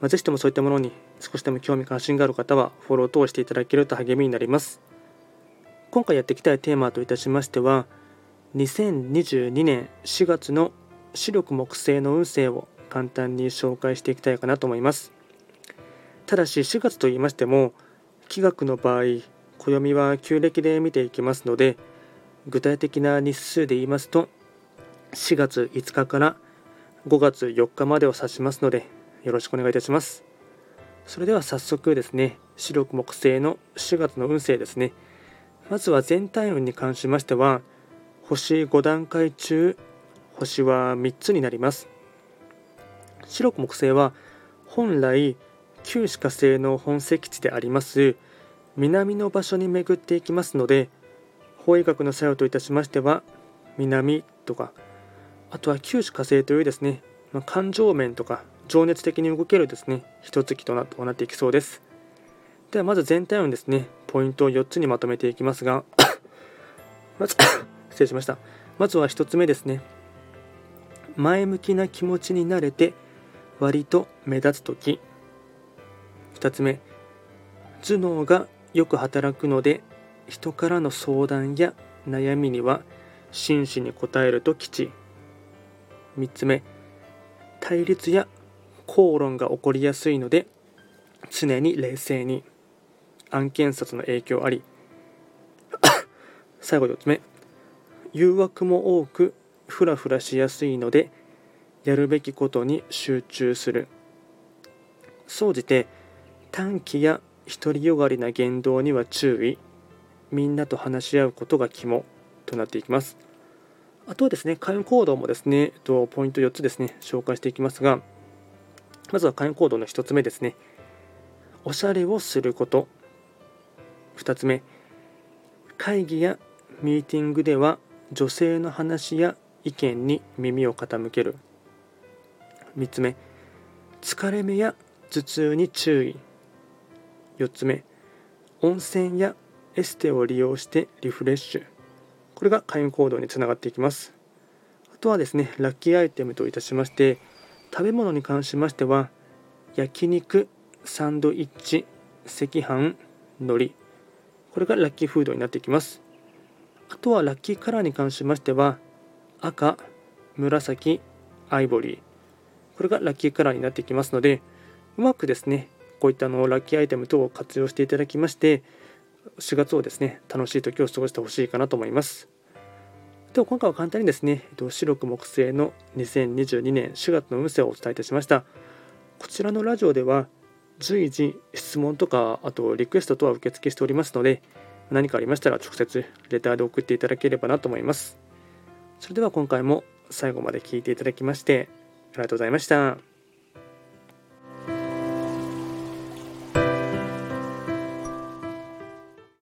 まあ、ぜひともそういったものに少しでも興味関心がある方はフォロー等していただけると励みになります。今回やっていきたいテーマといたしましては、2022年4月の視力木星の運勢を簡単に紹介していきたいかなと思います。ただし4月と言いましても、気学の場合、暦は旧暦で見ていきますので、具体的な日数で言いますと、4月5日から5月4日までを指しますので、よろしくお願いいたします。それでは早速ですね、四六木星の4月の運勢ですね。まずは全体運に関しましては、星5段階中、星は3つになります。白く木星は本来旧歯科星の本石地であります南の場所に巡っていきますので法医学の作用といたしましては南とかあとは旧歯火星というですね、まあ、感情面とか情熱的に動けるですね、一月となっていきそうです。ではまず全体運ですね、ポイントを4つにまとめていきますが、まず 失礼しました。まずは1つ目ですね。前向きな気持ちになれて割と目立つ時2つ目頭脳がよく働くので人からの相談や悩みには真摯に答えると吉3つ目対立や口論が起こりやすいので常に冷静に案件札の影響あり 最後4つ目誘惑も多くフラフラしやすいのでやるべきことに集中する。総じて短気や独りよがりな言動には注意みんなと話し合うことが肝となっていきます。あとはですね開運行動もですねえっとポイント4つですね紹介していきますがまずは会員行動の1つ目ですね。おしゃれをすること。2つ目、会議やミーティングでは女性の話や意見に耳を傾ける。3つ目、疲れ目や頭痛に注意。4つ目、温泉やエステを利用してリフレッシュ。これが会員行動につながっていきます。あとはですね、ラッキーアイテムといたしまして、食べ物に関しましては焼肉サンドイッチ赤飯海苔。これがラッキーフードになってきます。あとはラッキーカラーに関しましては赤紫アイボリー。これがラッキーカラーになってきますのでうまくですねこういったのラッキーアイテム等を活用していただきまして4月をですね楽しい時を過ごしてほしいかなと思います。では今回は簡単にですね、白く木製の2022年4月の運勢をお伝えいたしました。こちらのラジオでは随時質問とか、あとリクエストとは受付しておりますので、何かありましたら直接レターで送っていただければなと思います。それでは今回も最後まで聞いていただきましてありがとうございました。